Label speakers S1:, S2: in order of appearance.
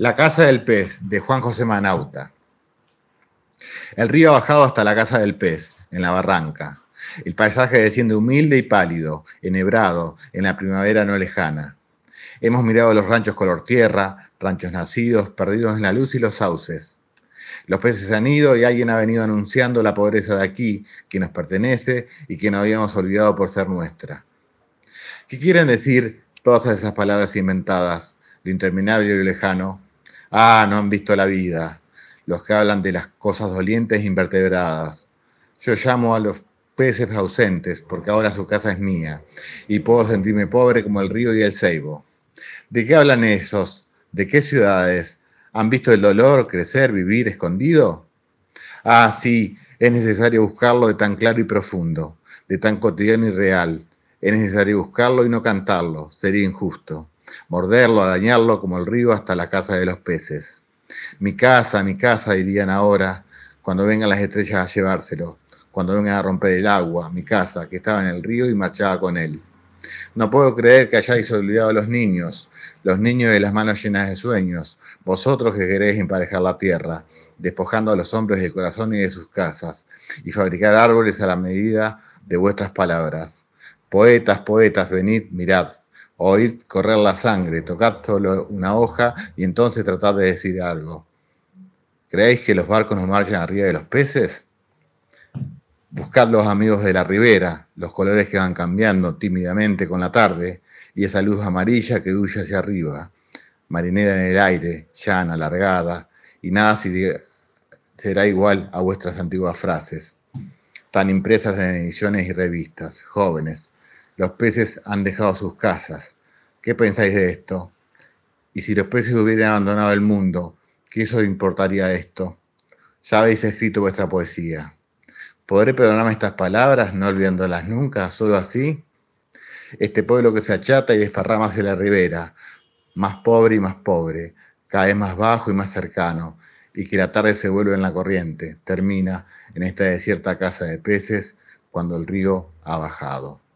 S1: La casa del pez, de Juan José Manauta. El río ha bajado hasta la casa del pez, en la barranca. El paisaje desciende humilde y pálido, enhebrado, en la primavera no lejana. Hemos mirado los ranchos color tierra, ranchos nacidos, perdidos en la luz y los sauces. Los peces han ido y alguien ha venido anunciando la pobreza de aquí, que nos pertenece y que no habíamos olvidado por ser nuestra. ¿Qué quieren decir todas esas palabras inventadas, lo interminable y lo lejano? Ah, no han visto la vida, los que hablan de las cosas dolientes e invertebradas. Yo llamo a los peces ausentes, porque ahora su casa es mía, y puedo sentirme pobre como el río y el ceibo. ¿De qué hablan esos? ¿De qué ciudades? ¿Han visto el dolor crecer, vivir escondido? Ah, sí, es necesario buscarlo de tan claro y profundo, de tan cotidiano y real. Es necesario buscarlo y no cantarlo, sería injusto morderlo, arañarlo como el río hasta la casa de los peces. Mi casa, mi casa, dirían ahora, cuando vengan las estrellas a llevárselo, cuando vengan a romper el agua, mi casa, que estaba en el río y marchaba con él. No puedo creer que hayáis olvidado a los niños, los niños de las manos llenas de sueños, vosotros que queréis emparejar la tierra, despojando a los hombres del corazón y de sus casas, y fabricar árboles a la medida de vuestras palabras. Poetas, poetas, venid, mirad, oíd correr la sangre, tocad solo una hoja y entonces tratad de decir algo. ¿Creéis que los barcos nos marchan arriba de los peces? Buscad los amigos de la ribera, los colores que van cambiando tímidamente con la tarde y esa luz amarilla que huye hacia arriba, marinera en el aire, llana, alargada, y nada será igual a vuestras antiguas frases, tan impresas en ediciones y revistas, jóvenes, los peces han dejado sus casas. ¿Qué pensáis de esto? Y si los peces hubieran abandonado el mundo, ¿qué eso importaría esto? Ya habéis escrito vuestra poesía. ¿Podré perdonarme estas palabras, no olvidándolas nunca, solo así? Este pueblo que se achata y desparrama hacia la ribera, más pobre y más pobre, cada vez más bajo y más cercano, y que la tarde se vuelve en la corriente, termina en esta desierta casa de peces cuando el río ha bajado.